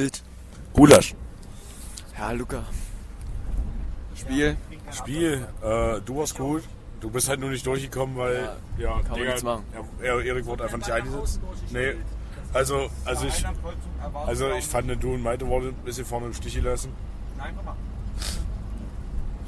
Wild. Gulasch. Ja, Luca. Spiel. Spiel, äh, du warst gut. Du bist halt nur nicht durchgekommen, weil, ja, kann man nichts machen. Ja, Erik wurde einfach nicht eingesetzt. Nee, also, also ich, also ich fand, du und Maite wurden ein bisschen vorne im Stich gelassen. Nein, komm mal.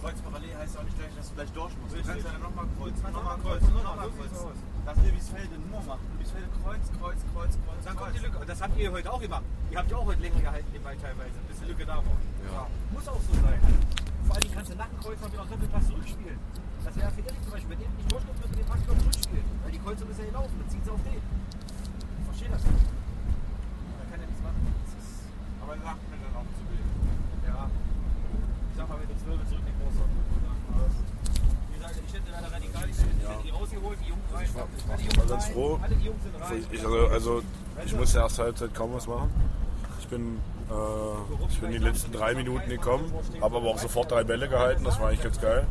Kreuz parallel heißt auch nicht gleich, dass du gleich durch musst. Du kannst ja nochmal kreuzen, nochmal kreuzen, nochmal kreuzen. Das will Wiesfelde nur machen. Wiesfelde kreuz, kreuz, kreuz, kreuz. Dann kommt die Lücke. Das habt ihr heute auch gemacht. Ihr habt ja auch heute länger gehalten, Ball teilweise, bis die Lücke da war. Ja. Muss auch so sein. Vor allem kannst du nach dem Kreuz noch wieder Doppelpass zurückspielen. Das wäre für Erik zum Beispiel, wenn der nicht durchkommt, würde den Pass wieder zurückspielen. Weil die Kreuzung ist ja gelaufen, dann zieht sie auf den. Ich verstehe das nicht. Da kann er nichts machen. Das ist aber nach mir dann auch zu wild. Ja. Ich sag mal, wenn du 12 zurücknehmen brauchst, dann Wie gesagt, ich hätte leider radikal, ich hätte die rausgeholt, die Jungs rein. Ich war, ganz froh. Ich, also, also ich musste erst Halbzeit kaum was machen. Ich bin, äh, ich bin die letzten drei Minuten gekommen, habe aber auch sofort drei Bälle gehalten, das war eigentlich ganz geil.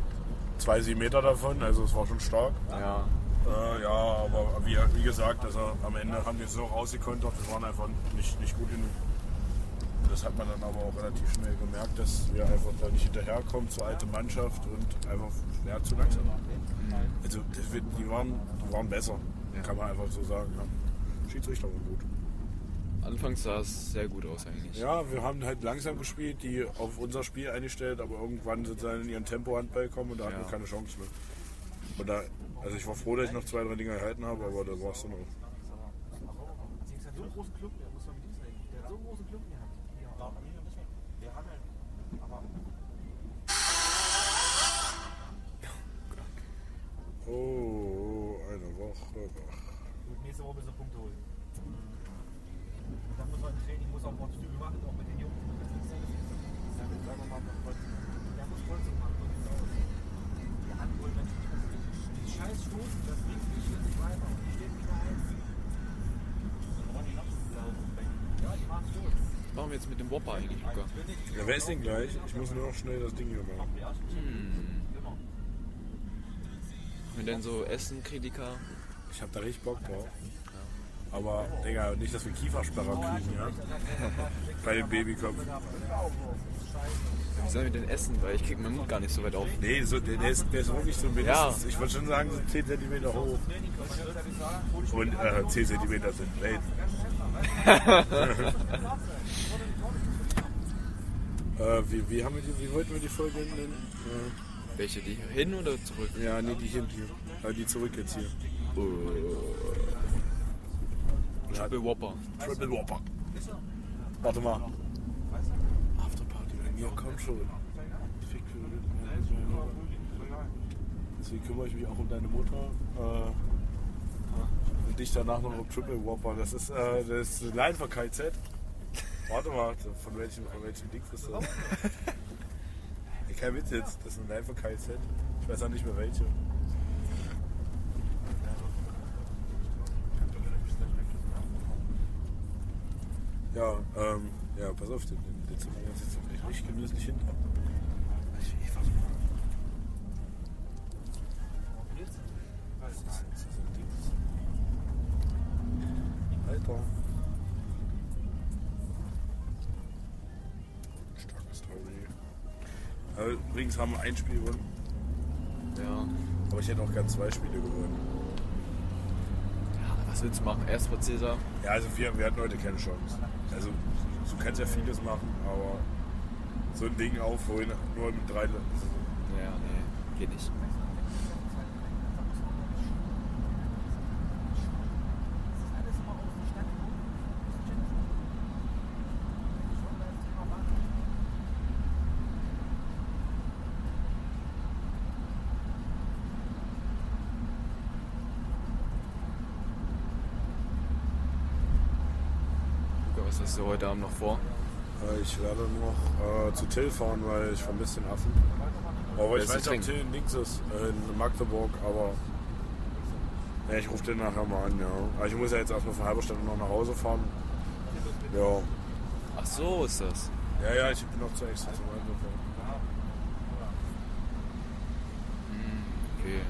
Zwei, sieben Meter davon, also es war schon stark. Ja. Äh, ja, aber wie, wie gesagt, also am Ende haben wir es so rausgekontert, wir waren einfach nicht, nicht gut genug. Das hat man dann aber auch relativ schnell gemerkt, dass wir einfach da nicht hinterherkommen zur alten Mannschaft und einfach ja, zu langsam waren. Also die waren, die waren besser, kann man einfach so sagen. Ja. Schiedsrichter waren gut. Anfangs sah es sehr gut aus eigentlich. Ja, wir haben halt langsam gespielt, die auf unser Spiel eingestellt, aber irgendwann sind sie dann in ihren Tempo-Handball gekommen und da hatten Ja. wir keine Chance mehr. Und da, also ich war froh, dass ich noch zwei, drei Dinger erhalten habe, aber da war es dann auch. Oh, eine Woche. gut, nächste Woche müssen wir Punkte holen. Und dann muss man im Training, muss auch mal Züge machen, auch mit den Jungs. Ist sagen wir mal. Der muss Kreuzung machen, so sieht's aus. Die Hand holen, wenn die scheiß Stoßen, das bringt nicht wirklich weiter. Und die stehen wieder eins. Ja, die machen's gut. Was machen wir jetzt mit dem Whopper eigentlich, Luca? Ja, wer ist denn gleich? Ich muss nur noch schnell das Ding hier machen. Wenn denn so Essen-Kritiker. Ich hab da richtig Bock drauf. Aber, Digga, nicht, dass wir Kiefersperrer kriegen, ja? Bei dem Babykopf. Wie sollen wir denn essen? Weil ich krieg meinen Mund gar nicht so weit auf. Nee, so, der, der, ist, der ist wirklich so mindestens, Ja. ich würde schon sagen, so 10 cm hoch. Und äh, 10 cm sind Welt. äh, wie, wie, haben wir die, wie wollten wir die Folge nennen? Welche, die hin oder zurück? Ja, nee, die hin hier. Äh, die zurück jetzt hier. Triple Whopper. Triple Whopper. Warte mal. Afterparty bei mir, komm schon. Deswegen kümmere ich mich auch um deine Mutter. Äh, und dich danach noch um Triple Whopper. Das ist, äh, das ist eine Line von KZ. Warte mal, von welchem, von welchem Ding ist das? Kein Witz jetzt, das Line von KZ. Ich weiß auch nicht mehr welche. Ja, ähm, ja, pass auf, den, den, den Zimmer jetzt jetzt echt richtig genüsslich hinter. Haben wir ein Spiel gewonnen. Ja. Aber ich hätte auch gern zwei Spiele gewonnen. ja. Was willst du machen? Erst vor Cäsar. Ja, also wir, wir hatten heute keine Chance. Also du kannst ja vieles machen, aber so ein Ding aufholen, nur mit drei. Ja, nee, geht nicht. Was hast du heute Abend noch vor? Äh, Ich werde noch äh, zu Till fahren, weil ich vermisse den Affen. Aber ich weiß nicht, ob? Till in Dings ist, äh, in Magdeburg, aber ja, ich rufe den nachher mal an, ja. Aber ich muss ja jetzt erstmal von Halberstadt noch nach Hause fahren. Ja. Ach so ist das. Ja, ja, ich bin noch zu extra zum Einsatz. Okay.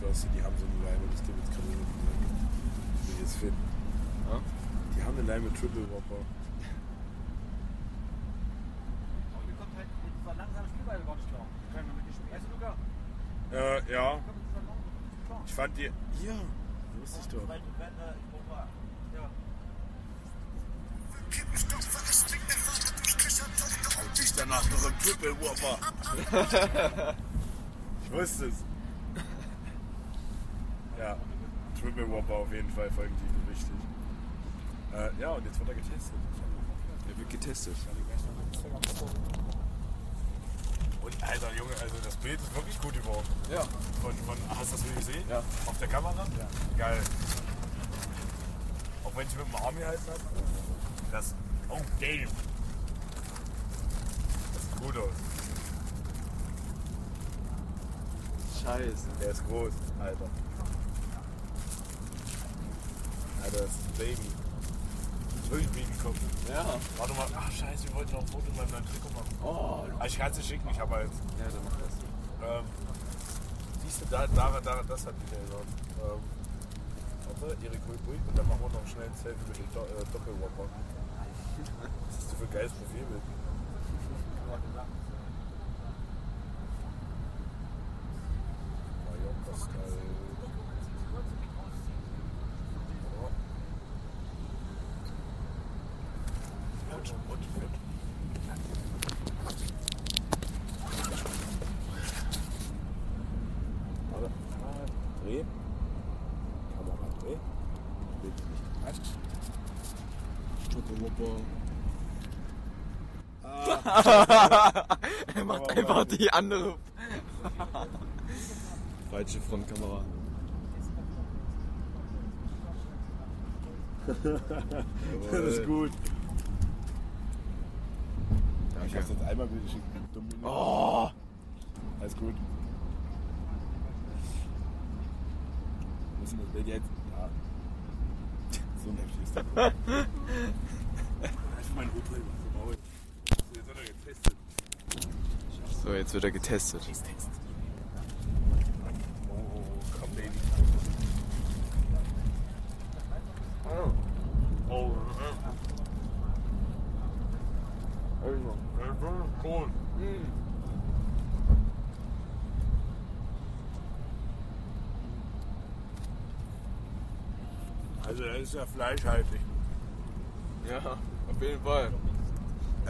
schwör's dir, die haben so eine Leime, das gibt jetzt gerade nicht Wie ich jetzt finde. Ja? Die haben eine Leime Triple Whopper. Aber mir kommt halt mit dieser langsamen Spielweise gar nicht klar. Können wir mit dir spielen? Weißt du, Luca? Äh, ja. Kommt mit dieser langsamen nicht Ich die. Ja, wusste ich doch. Ich ich danach noch im Triple Whopper. ich wusste es. Ja, Triple Whopper auf jeden Fall Folgentitel, richtig. Äh, ja, und jetzt wird er getestet. Der wird getestet. Und Alter, Junge, also das Bild ist wirklich gut geworden. Ja. Von, von, hast du das gesehen? Ja. Auf der Kamera? Ja. Geil. Auch wenn ich mit dem Arm gehalten habe. Das. Oh, damn. Das sieht gut aus. Scheiße. Der ist groß, Alter. Alter, das ist ein Baby. Ein Babykopf. Ja. Warte mal. Ach, scheiße, wir wollten noch ein Foto mit meinem neuen Trikot machen. Oh. Ah, Ich kann es dir schicken, ich habe halt. Ja, dann mach das. Ähm, siehst du, da, da, da, das hat mich erinnert. Ähm, warte, Erik Hui Hui. Und dann machen wir noch schnell ein Selfie mit dem Do äh, Doppelwhopper. Was hast du für ein geiles Profilbild? Mallorca-Style. Ja. Und, und, und. Warte. Ah, Dreh. Kamera dreh. Bild nicht gemacht. Er macht einfach die andere. Falsche Frontkamera. Das ist gut. Ich Danke. hab's jetzt einmal geschickt. Oh. Alles gut. Müssen das Bild jetzt? Ja. So ist das. Einfach mein Opa im Maul. Jetzt wird er getestet. So, jetzt wird er getestet. Also, er ist ja fleischhaltig. Ja, auf jeden Fall.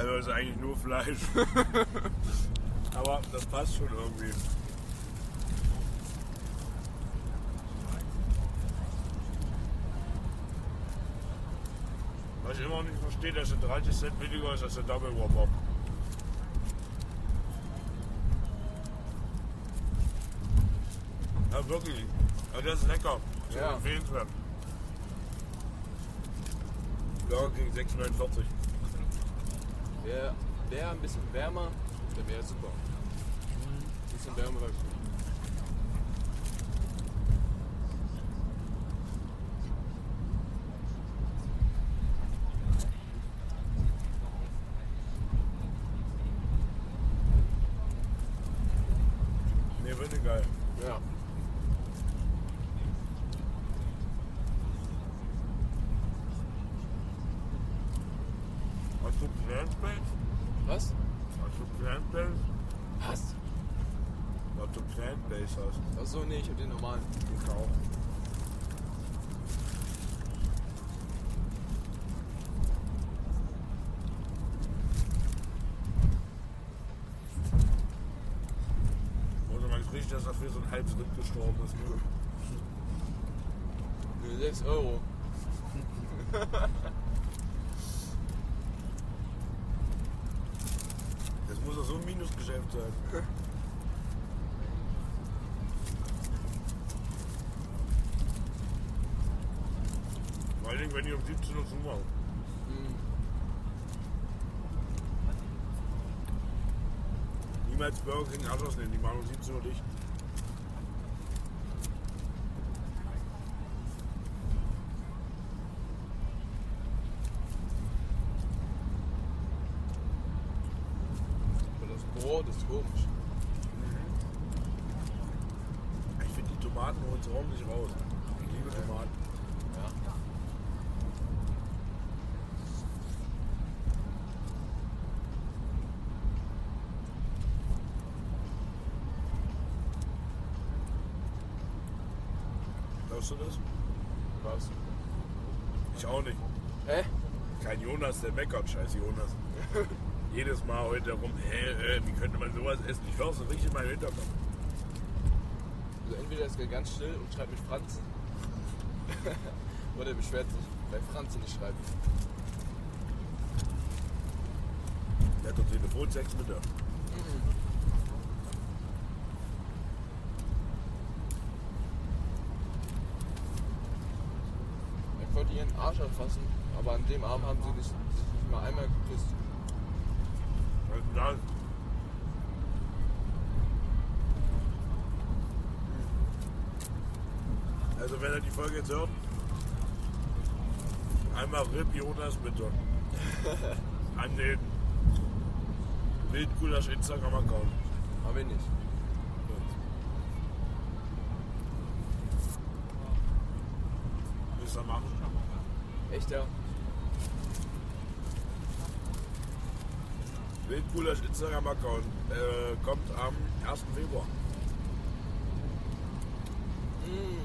Also, ist eigentlich nur Fleisch. Aber das passt schon irgendwie. Was ich immer noch nicht verstehe, dass er 30 Cent billiger ist als der Double Whopper. Ja, wirklich. Ja, der ist lecker. Sehr Ja. empfehlenswert. Ja, gegen 6,49. Wäre wär ein bisschen wärmer, dann wäre super. Ein bisschen wärmer wäre gut. Geil. Ja. Hast du Plant-Based? Was? Hast du Plant-Based? Was? Was du Hast. Achso, nee, ich hab den normalen. Ich auch. Oder man riecht, dass dafür so ein halbes Rind gestorben ist. Ne? Für 6 Euro. Das muss doch so ein Minusgeschäft sein. Dingen, wenn die um 17 Uhr zumachen. Niemals Burger King Aschers nehmen, die machen um 17 Uhr dicht. Aber das Brot ist komisch. Ich finde die Tomaten holen sie ordentlich raus. Ich liebe Tomaten. Ja. Glaubst du das? Was? Ich auch nicht. Hä? Kein Jonas, der meckert. Scheiß Jonas. Jedes Mal heute rum, hä, äh, wie könnte man sowas essen? Ich höre es richtig in meinem Hinterkopf. Also entweder ist er ganz still und schreibt mit Franz. Oder er beschwert sich, weil Franz nicht schreibt. Der hat doch Telefonsex mit der. Er wollte ihren Arsch anfassen, aber an dem Abend haben sie nicht, sich nicht mal einmal geküsst. Was ist das? Also wenn er die Folge jetzt hört, einmal RIP Jonas bitte. An den Wildgulasch Instagram-Account. Haben wir nicht. Willst du machen? Echt, ja? Wildgulasch Instagram-Account äh, kommt am 1. Februar. Mm.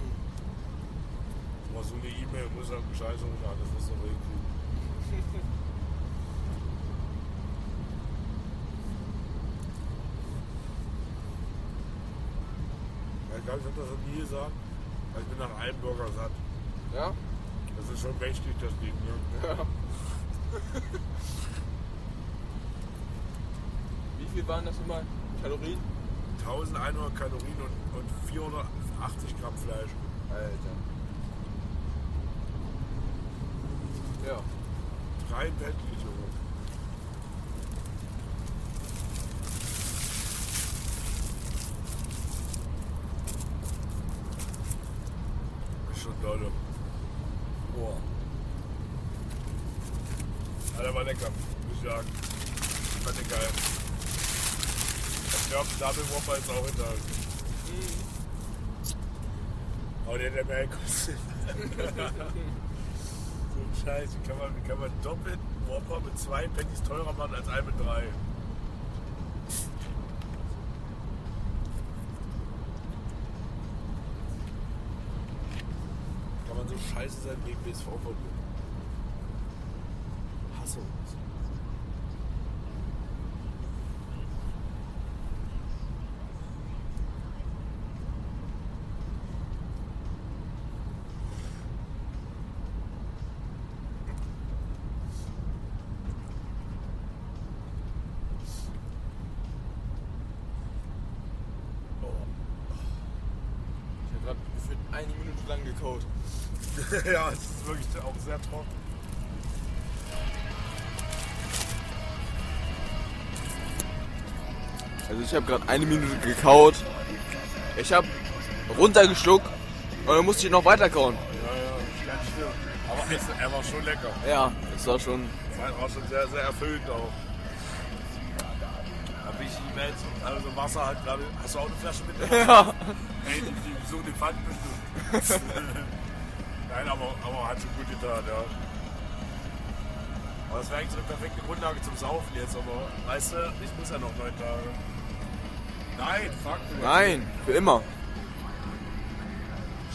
Mal so eine E-Mail, muss er Bescheid sagen, alles was will. Ja, ich glaube, ich habe das noch nie gesagt. weil Ich bin nach einem Burger satt. Ja? Das ist schon mächtig, das Ding. Ne? Ja. Wie viel waren das immer? Kalorien? 1100 Kalorien und, und 480 Gramm Fleisch. Alter. Ja. Rein weltlich, Junge. Ist schon dolle. Boah. Alter, war lecker, muss ich sagen. Fand ich geil. Ich Whopper ist auch hinter. Aber der, der mehr kostet. So ein Scheiß, wie kann man, wie kann man doppelt Whopper mit zwei Pennies teurer machen als ein mit drei? Kann man so scheiße sein gegen BSV verlieren? Hasse uns. Oh. Ich habe gerade gefühlt eine Minute lang gekaut. ja, es ist wirklich auch sehr trocken. Also ich habe gerade eine Minute gekaut. Ich habe runtergeschluckt und dann musste ich noch weiter kauen. Ja, ja, ganz schlimm. Aber es, er war schon lecker. Ja, das war schon. Es war schon sehr, sehr erfüllend auch. Welt, also Wasser halt gerade. Hast du auch eine Flasche mit? Ja. Ey, die, die so den Pfand bestimmt. Nein, aber, aber hat schon gut getan, ja. Aber das wäre eigentlich so eine perfekte Grundlage zum Saufen jetzt, aber weißt du, ich muss ja noch neun Tage. Nein, fuck. Nein, für immer.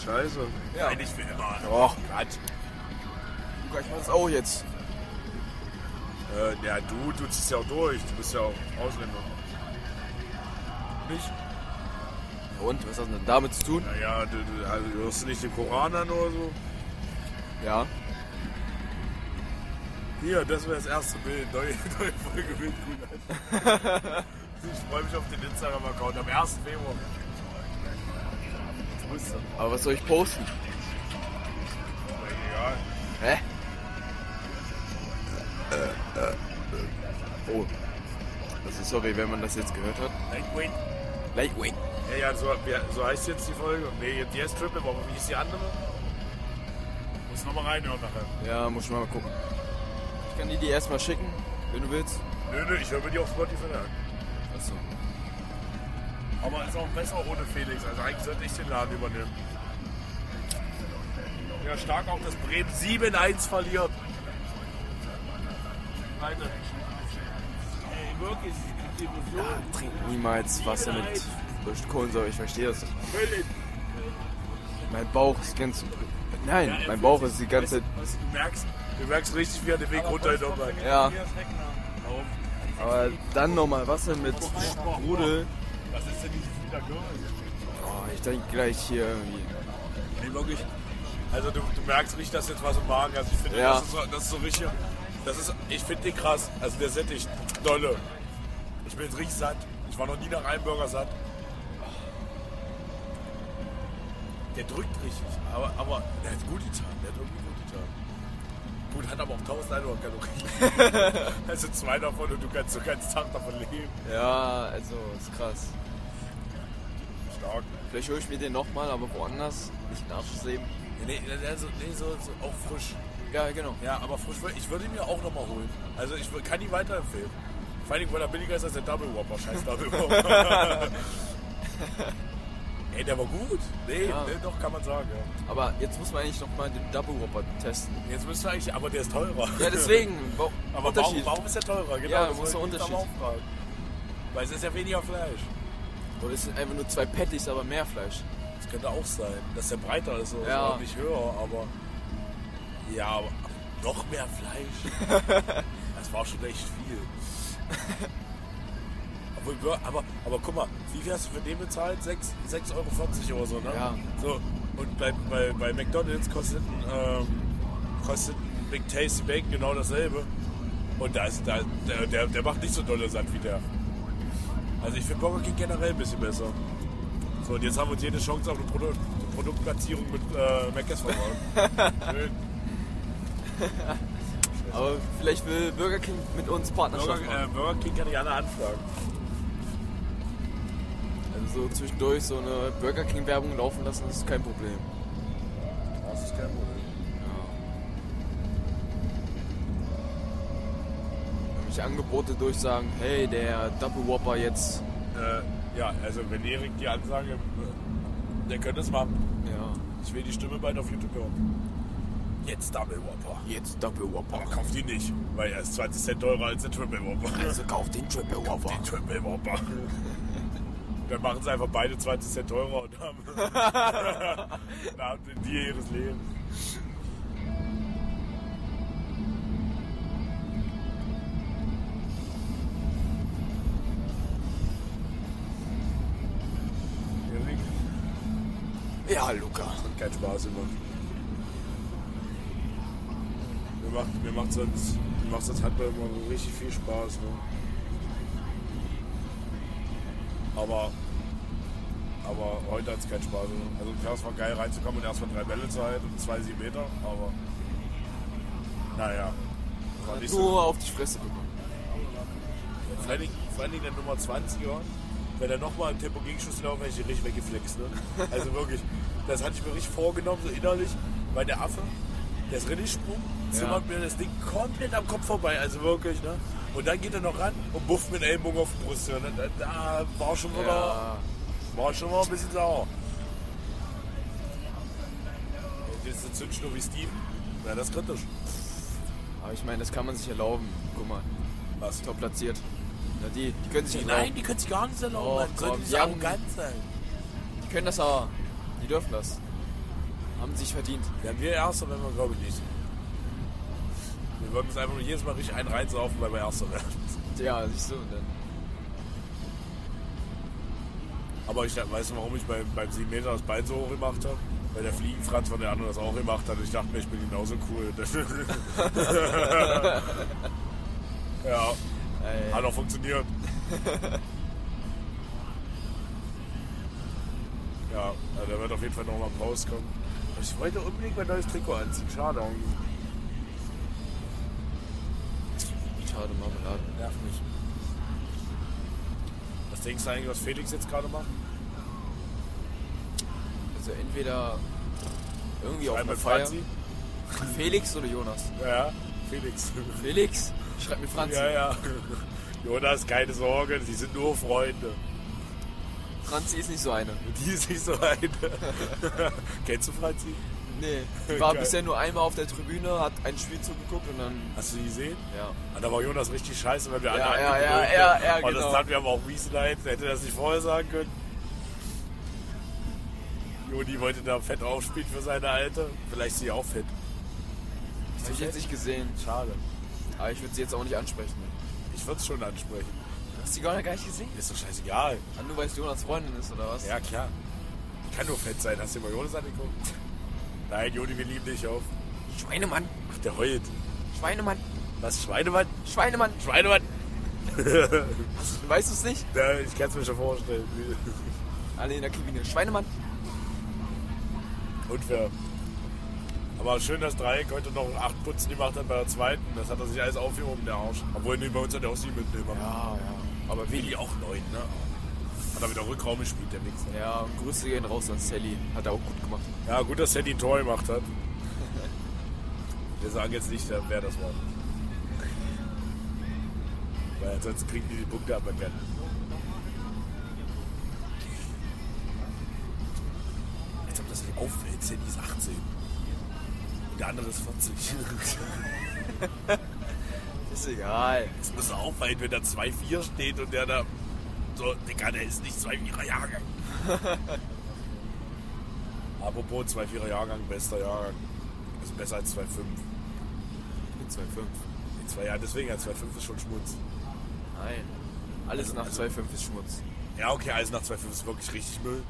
Scheiße. Ja. Nein, nicht für immer. Doch. Gott. Luca, ich mach das auch jetzt. Äh, ja, du, du ziehst ja auch durch. Du bist ja auch Ausländer. Nicht? Ja, Und, was hat das denn damit zu tun? Naja, du, du, also, hörst du nicht den Koran an oder so? Ja. Hier, das wäre das erste Bild. Neue, neue Folge Kuhn. Ich freue mich auf den Instagram-Account am 1. Februar. Aber was soll ich posten? Egal. Hä? Oh. Also sorry, wenn man das jetzt gehört hat. Lightweight. Lightweight. Ja, ja, so, so heißt jetzt die Folge. Nee, die heißt Triple, aber wie ist die andere? Muss nochmal reinhören nachher. Ja, muss ich mal gucken. Ich kann dir die erstmal schicken, wenn du willst. Nö, nö, ich höre mir die auf Spotify an. Achso. Aber ist auch besser ohne Felix. Also eigentlich sollte ich den Laden übernehmen. Ja, stark auch, dass Bremen 7-1 verliert. Illusion. Trink niemals Wasser mit Kohlensäure, ich verstehe das nicht. Völlig. Mein Bauch ist ganz. Nein, Ja, mein Bauch ist die ganze Zeit. Du merkst, du merkst richtig, wie er den Weg runter ist. Ja, aber dann nochmal Wasser mit Sprudel. Was ist denn dieses Oh, ich denke gleich hier irgendwie. Nee, wirklich. Also du, du merkst richtig, dass jetzt was im Magen hast. Ich finde, Ja. das, ist so, das ist so richtig. Das ist, ich finde den krass. Also der sättigt dolle. Ich bin jetzt richtig satt. Ich war noch nie nach einem Burger satt. Der drückt richtig. Aber, aber der hat gut getan. Der hat irgendwie gut getan. Gut, hat aber auch 1100 Kalorien. also zwei davon und du kannst so ganz Tag davon leben. Ja, also ist krass. Stark. Vielleicht hole ich mir den nochmal, aber woanders. Nicht in Arschleben. Nee, also, nee so, so auch frisch. Ja, genau. Ja, aber frisch, ich würde ihn mir auch nochmal holen. Also ich kann ihn weiterempfehlen. Vor allem, weil er billiger ist als der Double Whopper. Scheiß Double Whopper. Ey, der war gut. Nee, Ja. nee, doch, kann man sagen, ja. Aber jetzt muss man eigentlich nochmal den Double Whopper testen. Jetzt müsste eigentlich, aber der ist teurer. Ja, deswegen. Wa- aber warum, Unterschied. warum ist der teurer? Genau, Ja, das wo ist der Unterschied? Weil es ist ja weniger Fleisch. Oder es sind einfach nur zwei Patties, aber mehr Fleisch. Das könnte auch sein, dass der breiter ist oder Ja. so, nicht höher, aber ja, aber noch mehr Fleisch. das war schon echt viel. Obwohl, aber, aber guck mal, wie viel hast du für den bezahlt? 6,40 6,40 Euro oder so, ne? Ja. So, und bei, bei, bei McDonalds kostet ein, ähm, kostet ein Big Tasty Bacon genau dasselbe. Und da ist, da, der, der, der macht nicht so dolle satt wie der. Also ich finde Burger King generell ein bisschen besser. So, und jetzt haben wir uns jede Chance auf eine Produ Produktplatzierung mit äh, Mc's verbaut. Schön. Aber vielleicht will Burger King mit uns Partnerschaft Burger, äh, Burger King kann ich alle anfragen. Also so zwischendurch so eine Burger King Werbung laufen lassen, ist kein Problem. Das ist kein Problem. Irgendwelche Angebote durchsagen, hey, der Double Whopper jetzt. Äh, ja, also wenn Erik die Ansage, äh, der könnte es machen. Ja. Ich will die Stimme bald auf YouTube hören. Jetzt Double Whopper. Jetzt Double Whopper. Aber kauft die nicht, weil er ist 20 Cent teurer als der Triple Whopper. Also kauf den Triple Whopper. Den Triple Whopper. Dann machen sie einfach beide 20 Cent teurer und haben, dann haben sie die ihres Lebens. Ja, Luca. hat keinen Spaß immer. Mir macht, mir macht sonst, mir macht sonst Handball immer richtig viel Spaß. Ne? Aber, aber heute hat es keinen Spaß. Ne? Also klar, es war geil reinzukommen und erstmal drei Bälle zu halten und zwei sieben Meter, aber naja. War nicht so. Nur auf die Fresse bekommen. Vor allen Dingen, vor allen Dingen der Nummer 20er, wenn er nochmal einen Tempo-Gegenschuss laufen, hätte ich ihn richtig weggeflext. Ne? Also wirklich, das hatte ich mir richtig vorgenommen, so innerlich, weil der Affe, der ist Rinnesprung, zimmert mir das Ding komplett am Kopf vorbei, also wirklich. Ne? Und dann geht er noch ran und bufft mit dem Ellbogen auf die Brust. Und da, da war schon wieder, Ja. war schon mal ein bisschen sauer. Und jetzt eine Zündschnur wie Steven, ja, das ist kritisch. Aber ich meine, das kann man sich erlauben. Guck mal, Was? top platziert. Na, die, die können sich Nein, erlauben. die können sich gar nicht erlauben. Oh man sollte Gott, nicht die arrogant sein. Die können das aber. Die dürfen das. Haben sich verdient. Wären wir Erster, wenn wir glaube ich nicht. Wir würden uns einfach nur jedes Mal richtig einen reinsaufen, weil wir Erster werden. Ja, siehst du. Dann. Aber ich weißt du, warum ich beim, beim 7 Meter das Bein so hoch gemacht habe? Weil der Fliegenfranz von der anderen das auch gemacht hat. Ich dachte mir, ich bin genauso cool. ja, Ey, hat auch funktioniert. ja, ja, der wird auf jeden Fall noch mal rauskommen. Ich wollte unbedingt mein neues Trikot anziehen. Schade. Schade Marmelade. Nervt mich. Was denkst du eigentlich, was Felix jetzt gerade macht? Also entweder irgendwie auf Schreib einer mit Feier. Franzi? Felix oder Jonas? Ja, Felix. Felix? Schreib mir Franzi. Ja, ja. Jonas, keine Sorge, sie sind nur Freunde. Franzi ist nicht so eine. Die ist nicht so eine. Kennst du Franzi? Nee. Die war Geil. bisher nur einmal auf der Tribüne, hat ein Spiel zugeguckt und dann. Hast du die gesehen? Ja. Und da war Jonas richtig scheiße, weil wir Ja, alle ja, ja, ja, ja, Und das genau. tat mir aber auch mies leid. Der hätte das nicht vorher sagen können. Joni wollte da fett aufspielen für seine Alte. Vielleicht ist sie auch fett. Hab ich jetzt nicht gesehen. Schade. Aber ich würde sie jetzt auch nicht ansprechen. Ich würde es schon ansprechen. Du hast die gar nicht gesehen? Ist doch scheißegal. Ah, nur weil es Jonas Freundin ist, oder was? Ja, klar. Kann nur fett sein. Hast du dir mal Jonas angeguckt? Nein, Joni, wir lieben dich auf. Schweinemann! Ach, der heult. Schweinemann! Was? Schweinemann? Schweinemann! Schweinemann? Weißt du es nicht? Ja, ich kann es mir schon vorstellen. Alle in der Kabine. Schweinemann! Unfair. Aber schön, dass Dreieck heute noch acht Putzen gemacht hat bei der zweiten. Das hat er sich alles aufgehoben, der Arsch. Obwohl, nee, bei uns hat er auch sieben mitnehmen. Ja, ja. Aber Willi auch neun, ne? Hat er wieder Rückraum gespielt, der Wichser. Ja, Grüße gehen raus an Sally. Hat er auch gut gemacht. Ja, gut, dass Sandy ein Tor gemacht hat. Wir sagen jetzt nicht, wer das war. Weil ansonsten kriegen die die Punkte aber gerne. Als ob das nicht auffällt, Sandy ist 18. Und der andere ist 40. Ist egal. Es muss auffallen, wenn da 2-4 steht und der da so, Digga, der ist nicht 2-4er Jahrgang. Apropos 2-4er Jahrgang, bester Jahrgang. Also besser als 2-5. Ich bin 2,5. In zwei Jahren, deswegen, ja, 2-5 ist schon Schmutz. Nein. Alles nach Also- 2,5 ist Schmutz. Ja, okay, alles nach 2,5 ist wirklich richtig Müll.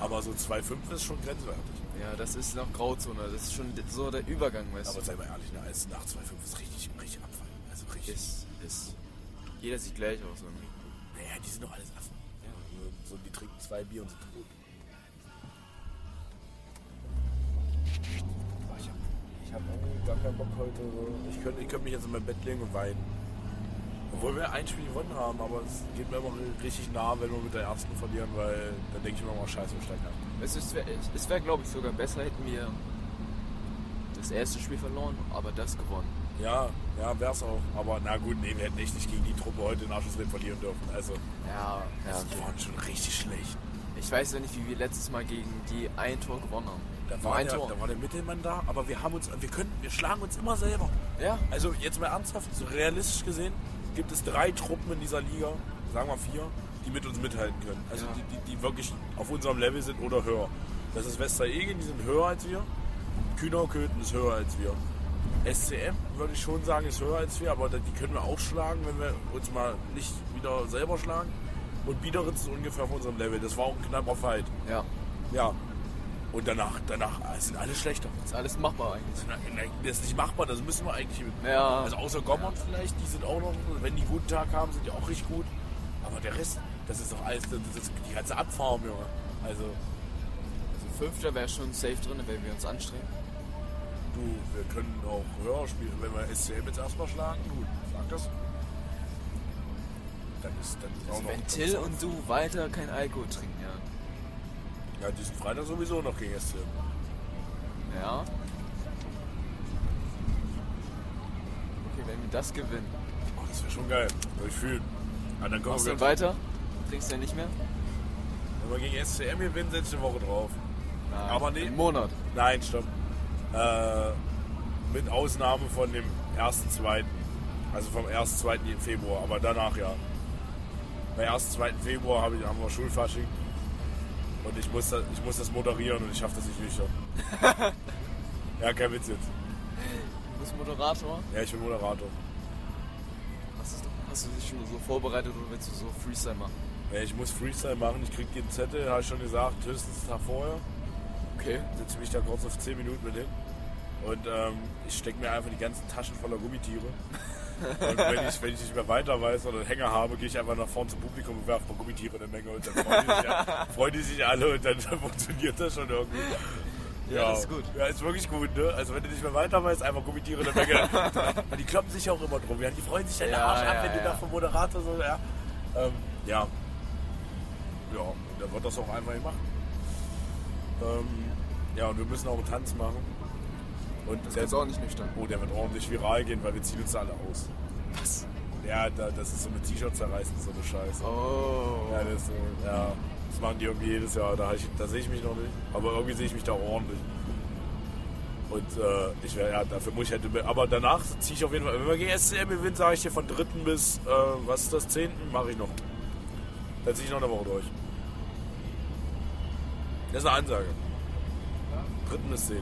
Aber so 2,5 ist schon grenzwertig. Ja, das ist noch Grauzone. Das ist schon so der Übergang, weißt Aber du. sei mal ehrlich, ne, alles nach 2,5 ist richtig, richtig Abfall. Also richtig. Ist, ist. Jeder sieht gleich aus. Ne? Naja, die sind doch alles Affen. So, die trinken zwei Bier und sind tot. Boah, Ich hab, ich hab irgendwie gar keinen Bock heute. Ich könnte ich könnt mich jetzt in mein Bett legen und weinen. Obwohl wir ein Spiel gewonnen haben, aber es geht mir immer richtig nah, wenn wir mit der ersten verlieren, weil dann denke ich mir immer, scheiße, wir steigen ab. Es, wäre, glaube ich, sogar besser, hätten wir das erste Spiel verloren, aber das gewonnen. Ja, ja, wär's auch. Aber na gut, nee, wir hätten echt nicht gegen die Truppe heute in Aschusried verlieren dürfen. Also, Ja, ja. die waren schon richtig schlecht. Ich weiß ja nicht, wie wir letztes Mal gegen die ein Tor gewonnen haben. Da war, ein der, Tor. da war der Mittelmann da, aber wir haben uns, wir können, wir schlagen uns immer selber. Ja, Also jetzt mal ernsthaft, so realistisch gesehen, gibt es drei Truppen in dieser Liga, sagen wir vier, die mit uns mithalten können. Also Ja. die, die, die wirklich auf unserem Level sind oder höher. Das ist Westeregen, die sind höher als wir. Kühnau-Köthen ist höher als wir. SCM würde ich schon sagen, ist höher als wir, aber die können wir auch schlagen, wenn wir uns mal nicht wieder selber schlagen. Und Biederitz ist ungefähr auf unserem Level. Das war auch ein knapper Fight. ja. Ja. Und danach, danach äh, sind alle schlechter. Ist alles machbar eigentlich. Das ist nicht machbar, das müssen wir eigentlich. Ja. Also außer Gommern vielleicht, die sind auch noch, wenn die einen guten Tag haben, sind die auch richtig gut. Aber der Rest, das ist doch alles, das ist die ganze Abfarm, Junge. Also, Also Fünfter wäre schon safe drin, wenn wir uns anstrengen. Du, wir können auch höher spielen, wenn wir SCM jetzt erstmal schlagen. Gut, sag das. Dann ist dann ist auch Also noch. wenn Till und du weiter kein Alkohol trinken, ja. Ja, diesen Freitag sowieso noch gegen SCM. Ja. Okay, wenn wir das gewinnen. Oh, das wäre schon geil. Würde ich fühlen. Ja, dann kommen Machst wir du weiter? Trinkst du ja nicht mehr? Wenn wir gegen SCM gewinnen, setze ich eine Woche drauf. Nein. Aber nee. Im Monat. Nein, stopp. Äh, mit Ausnahme von dem 1.2. Also vom 1.2. Februar, aber danach ja. Bei 1.2. Februar haben wir Schulfasching. Und ich muss, das, ich muss das moderieren und ich schaffe das nicht nüchtern. ja, kein Witz jetzt. Du bist Moderator. Ja, ich bin Moderator. Hast du, hast du dich schon so vorbereitet oder willst du so Freestyle machen? Ja, ich muss Freestyle machen, ich krieg den Zettel, habe ich schon gesagt, höchstens einen Tag vorher. Okay. setze mich da kurz auf 10 Minuten mit hin. Und ähm, ich stecke mir einfach die ganzen Taschen voller Gummitiere. Und wenn ich, wenn ich nicht mehr weiter weiß oder einen Hänger habe, gehe ich einfach nach vorne zum Publikum und werfe paar Gummitiere in eine Menge und dann freuen die, sich, freuen die sich alle und dann funktioniert das schon irgendwie. Ja, das ist gut. Ja, ist wirklich gut, ne? Also wenn du nicht mehr weiter weißt, einfach Gummitiere in der Menge. Und die kloppen sich auch immer drum. Ja, die freuen sich dann den Ja, Arsch ab, ja, wenn du ja. da vom Moderator so, ja. Ähm, ja. Ja, und dann wird das auch einfach gemacht. Ähm, ja, und wir müssen auch einen Tanz machen. Und Das der, ist auch nicht nüchtern. oh, der wird ordentlich viral gehen, weil wir ziehen uns alle aus. Was? Ja, da, das ist so mit T-Shirt zerreißen, so eine Scheiße. Oh. Ja, das ist so, ja. Das machen die irgendwie jedes Jahr. Da, ich, da sehe ich mich noch nicht. Aber irgendwie sehe ich mich da ordentlich. Und äh, ich wäre, ja, dafür muss ich halt. Aber danach ziehe ich auf jeden Fall. Wenn wir gegen SCM gewinnen, sage ich dir von 3. bis, äh, was ist das, 10. mache ich noch. Dann ziehe ich noch eine Woche durch. Das ist eine Ansage. 3. bis 10.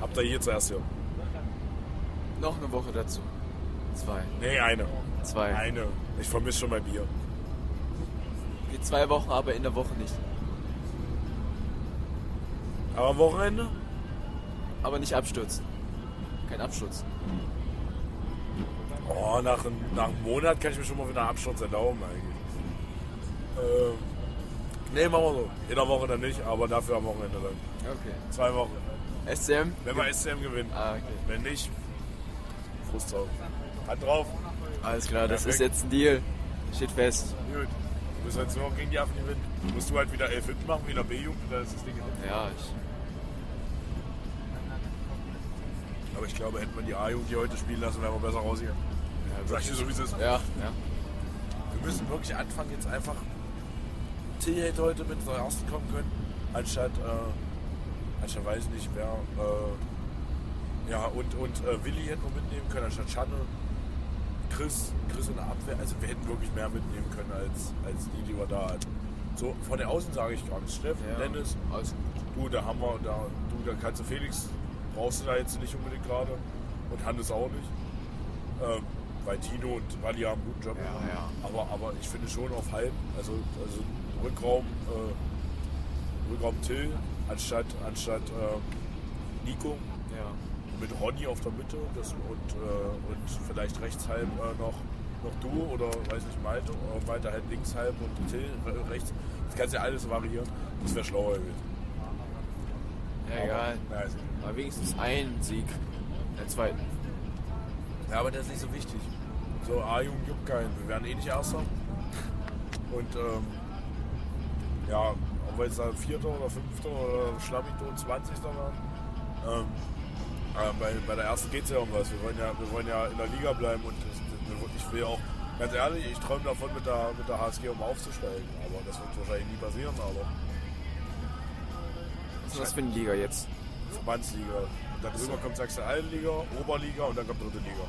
Habt ihr hier zuerst hier? Noch eine Woche dazu. Zwei. Nee, eine. Zwei. Eine. Ich vermisse schon mein Bier. Geht zwei Wochen, aber in der Woche nicht. Aber am Wochenende? Aber nicht abstürzen. Kein Absturz. Oh, nach, einem- nach einem Monat kann ich mir schon mal wieder einen Absturz erlauben eigentlich. Ähm, nee, machen wir so. In der Woche dann nicht, aber dafür am Wochenende dann. Okay. Zwei Wochen. SCM? Wenn wir SCM gewinnen. Ah, okay. Wenn nicht, Frust drauf. Hand drauf. Alles klar, das ist Perfekt. jetzt ein Deal. Steht fest. Gut. Du jetzt nur noch gegen die Affen gewinnen. Musst du halt wieder elf hinten machen wie in der B-Jugend, da ist das Ding gewinnen. Ja, ich. Aber ich glaube, hätte man die A-Jugend hier heute spielen lassen, wären wir besser rausgegangen. Ja, Sag ich dir so, wie es ist. Ja, ja. Wir müssen wirklich anfangen, jetzt einfach. Till hätte heute mit der ersten kommen können, anstatt, äh, anstatt weiß nicht wer. Äh, ja, und, und äh, Willi hätten wir mitnehmen können, anstatt Schanne. Chris, Chris in der Abwehr. Also, wir hätten wirklich mehr mitnehmen können, als, als die, die wir da hatten. So, von der Außen sage ich gar nichts. Steffen, ja. Dennis, Alles gut. du, da haben wir, da, du, da kannst du Felix, brauchst du da jetzt nicht unbedingt gerade. Und Hannes auch nicht. Ähm, weil Tino und Rally haben einen guten Job Ja, ja. Aber, aber ich finde schon auf halb, also, also Rückraum, äh, Rückraum Till anstatt, anstatt äh, Nico Ja. mit Ronny auf der Mitte das, und, äh, und vielleicht rechts halb äh, noch, noch du oder weiß nicht Malte, äh, weiter halt links halb und Till äh, rechts. Das kannst ja alles variieren. Das wäre schlauer gewesen. Ja, egal. Aber, ist- Aber wenigstens ein Sieg. Der zweiten. Ja, aber das ist nicht so wichtig. So, A-Jugend juckt keinen. Wir werden eh nicht Erster. Und ähm, ja, ob wir jetzt da Vierter oder Fünfter oder Schlammito 20. waren. Ähm, äh, bei, bei der ersten geht es ja um was. Wir wollen ja, wir wollen ja in der Liga bleiben und das, ich will auch, ganz ehrlich, ich träume davon mit der, mit der HSG um aufzusteigen. Aber das wird wahrscheinlich nie passieren, aber Was ist das für eine Liga jetzt? Verbandsliga. Und darüber kommt Sachsen-Altenliga, Oberliga und dann kommt dritte Liga.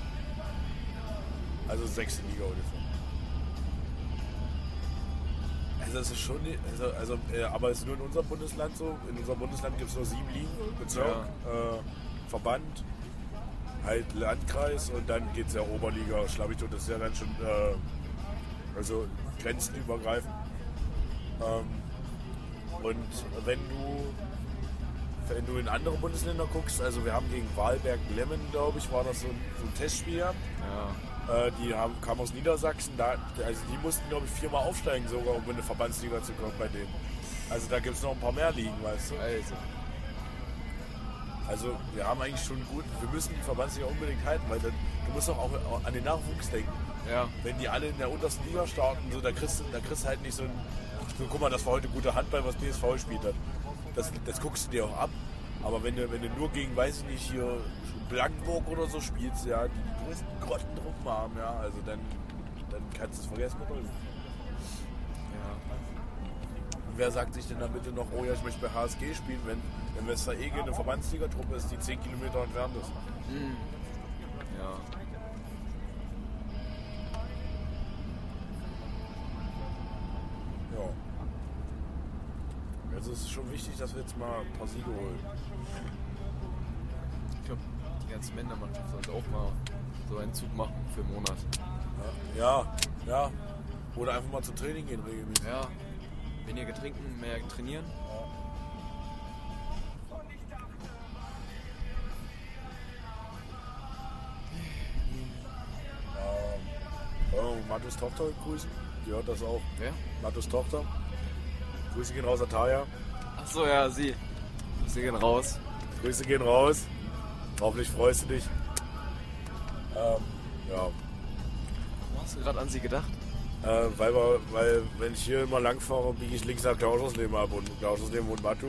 Also sechste Liga ungefähr. Also das ist schon, also, also äh, aber es ist nur in unserem Bundesland so. In unserem Bundesland gibt es nur sieben Ligen, Bezirk, äh, Verband, halt Landkreis und dann geht es ja Oberliga, Schlabito, das ist ja dann schon äh, also grenzenübergreifend. Ähm, und wenn du wenn du in andere Bundesländer guckst, also wir haben gegen Wahlberg Lemmen, glaube ich, war das so ein, so ein Testspiel. Ja. Äh, die haben, kamen aus Niedersachsen, da, also die mussten, glaube ich, viermal aufsteigen sogar, um in eine Verbandsliga zu kommen bei denen. Also da gibt es noch ein paar mehr Ligen, weißt du. Also. Also wir haben eigentlich schon gut, wir müssen die Verbandsliga unbedingt halten, weil dann, du musst doch auch an den Nachwuchs denken. Ja. Wenn die alle in der untersten Liga starten, so, da, kriegst, du- da kriegst du halt nicht so ein, so, guck mal, das war heute gute Handball, was BSV gespielt hat. Das, das guckst du dir auch ab. Aber wenn du, wenn du nur gegen, weiß ich nicht, hier Blankenburg oder so spielst, ja, die die größten Grottentruppen haben, ja, also dann, dann kannst du es vergessen. Und wer sagt sich denn dann bitte noch, oh ja, ich möchte bei HSG spielen, wenn, wenn Westerege eine Verbandsligatruppe ist, die 10 Kilometer entfernt ist? Ja. Ja. Also es ist schon wichtig, dass wir jetzt mal ein paar Siege holen. Ich glaube, die ganze Männermannschaft sollte auch mal so einen Zug machen für einen Monat. Ja, ja. Oder einfach mal zum Training gehen regelmäßig. Ja. Weniger trinken, mehr trainieren. Oh, Mathus Tochter grüßen. Die hört das auch. Wer? Mathus Tochter. Grüße gehen raus an Taya. Achso, ja, sie. Sie gehen raus. Grüße gehen raus. Hoffentlich freust du dich. Ähm, ja. Warum hast du gerade an sie gedacht? Äh, weil, weil, wenn ich hier immer lang fahre, biege ich links nach Klausersleben ab und Klausersleben wohnt Matu.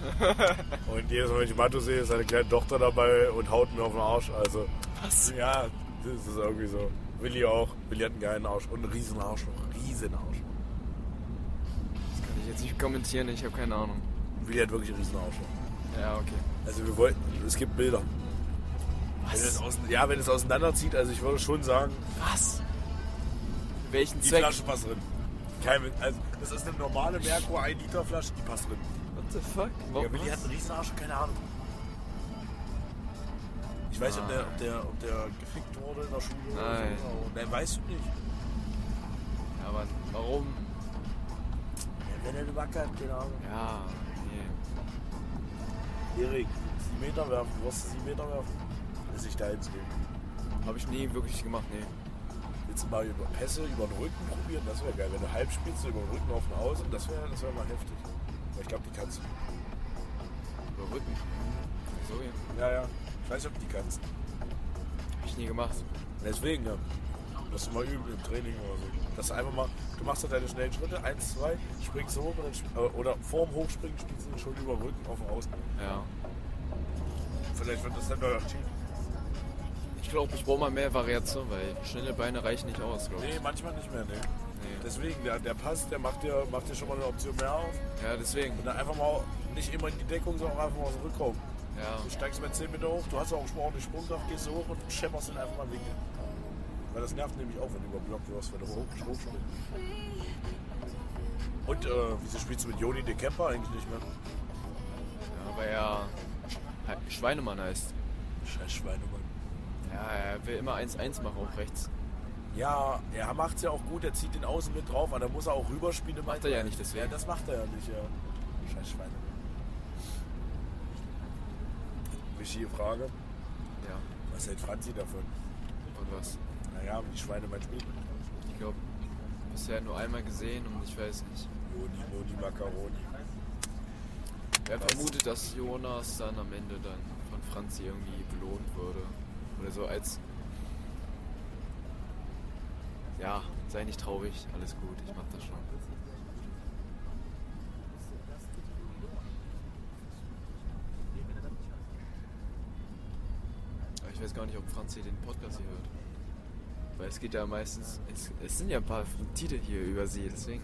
und jedes Mal, wenn ich Matu sehe, ist seine kleine Tochter dabei und haut mir auf den Arsch. Also, Was? ja, das ist irgendwie so. Willi auch. Willi hat einen geilen Arsch und einen riesen Arschloch. Nicht kommentieren, ich habe keine Ahnung. Willi hat wirklich einen riesen Arsch. Ja, okay. Also wir wollten, es gibt Bilder. Wenn es ausein- ja, wenn es auseinanderzieht, also ich würde schon sagen, Was? Für welchen die Zweck? Flasche passt drin. Kein, also das ist eine normale Merkur 1 Liter Flasche, die passt drin. What the fuck? Warum? Ja, Willi hat einen riesen Arsch, keine Ahnung. Ich weiß nicht, ob der, ob der, ob der gefickt wurde in der Schule Nein. oder so. Nein, weißt du nicht. Ja, aber warum? Wenn er eine Wacke hat, keine Ahnung. Ja, nee. Erik, 7 Meter werfen, wirst du 7 Meter werfen? Bis ich da hinzugehen. Habe ich nie wirklich gemacht, nee. Willst du mal über Pässe über den Rücken probieren? Das wäre geil. Wenn du halb spielst, über den Rücken auf den Außen, das wäre das wär mal heftig. Aber ich glaube, die kannst du. Überrücken. So, ja. Ja, ja. Ich weiß nicht, ob die kannst. Hab ich nie gemacht. Deswegen, ja. Lass du mal üben im Training oder so. Dass du einfach mal, du machst da deine schnellen Schritte, eins, zwei, springst hoch und dann, äh, oder vorm Hochspringen spielst du schon über den Rücken auf den Außen. Ja. Vielleicht wird das dann neuer Cheat. Ich glaube, ich brauche mal mehr Variation, weil schnelle Beine reichen nicht aus, glaube ich. Nee, manchmal nicht mehr, nee. Nee. Deswegen, der, der Pass, der macht dir, macht dir schon mal eine Option mehr auf. Ja, deswegen. Und dann einfach mal nicht immer in die Deckung, sondern einfach mal zurückkommen. Ja. Du steigst mit 10 Meter hoch, du hast auch schon ordentlich Sprungkraft, gehst du hoch und schepperst dann einfach mal Winkel. Weil das nervt nämlich auch, wenn du überblockt wirst, wenn du hoch, hochspringst. Und äh, wieso spielst du mit Joni de Kemper eigentlich nicht mehr? ja weil er Sch- Schweinemann heißt. Scheiß Schweinemann. Ja, er will immer 1-1 machen auf rechts. Ja, er macht's ja auch gut, er zieht den Außen mit drauf, aber da muss er auch rüberspielen. Macht er ja nicht, deswegen. Ja, das macht er ja nicht, ja. Scheiß Schweinemann. Wichtige Frage. Ja. Was hält Franzi davon? Und was? Naja, wie Schweinemann spielt. Ich glaube, bisher nur einmal gesehen und ich weiß nicht. Joni, Moni, Macaroni. Wer Was? vermutet, dass Jonas dann am Ende dann von Franzi irgendwie belohnt würde? Oder so als. Ja, sei nicht traurig, alles gut, ich mach das schon. Aber ich weiß gar nicht, ob Franzi den Podcast hier hört. Weil es geht ja meistens. Es, es sind ja ein paar Titel hier über sie, deswegen.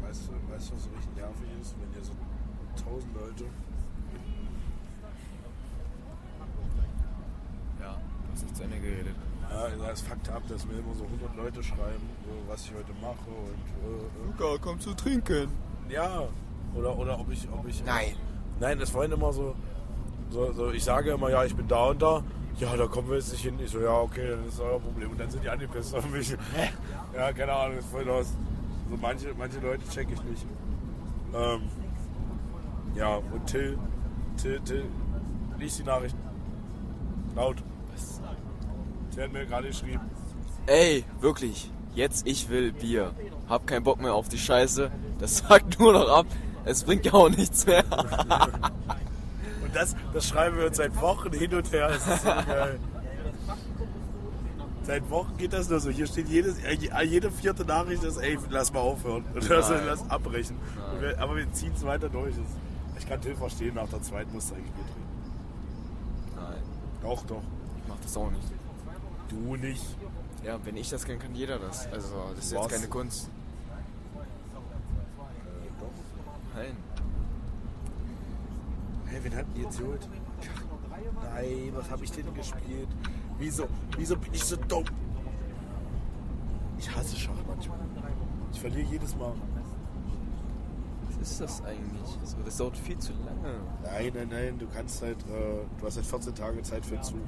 Weißt du, weißt du, was so richtig nervig ist, wenn ihr so tausend Leute. Ja, du hast nicht zu Ende geredet. Ja, das fuckt ab, dass mir immer so 100 Leute schreiben, so, was ich heute mache und. Luca, komm zu trinken. Äh, ja. Oder, oder ob ich. Ob ich Nein. Nein, das wollen immer so, so, so. Ich sage immer, ja, ich bin da und da. Ja, da kommen wir jetzt nicht hin. Ich so, ja, okay, dann ist euer Problem. Und dann sind die angepisst auf mich. Ja, keine Ahnung, ist voll los. So manche, manche Leute check ich nicht. Ähm, ja, und Till, Till, Till, liest die Nachrichten. Laut. Was? Till hat mir gerade geschrieben. Ey, wirklich. Jetzt ich will Bier. Hab keinen Bock mehr auf die Scheiße. Das sagt nur noch ab. Es bringt ja auch nichts mehr. Und das, das schreiben wir uns seit Wochen hin und her. Das ist so geil. Seit Wochen geht das nur so. Hier steht jedes, äh, jede vierte Nachricht ist, ey, lass mal aufhören. Lass, Nein. lass abbrechen. Wir, aber wir ziehen es weiter durch. Ich kann Till verstehen, nach der zweiten muss er eigentlich trinken. Nein, Doch, doch. ich mach das auch nicht. Du nicht. Ja, wenn ich das kann, kann jeder das. Also, das ist jetzt Was? keine Kunst. Äh, doch. Nein. Wen hat denn jetzt geholt? Nein, was habe ich denn gespielt? Wieso, wieso bin ich so dumm? Ich hasse Schach manchmal. Ich verliere jedes Mal. Was ist das eigentlich? So, das dauert viel zu lange. Nein, nein, nein, du kannst halt, äh, du hast halt 14 Tage Zeit für den Zug.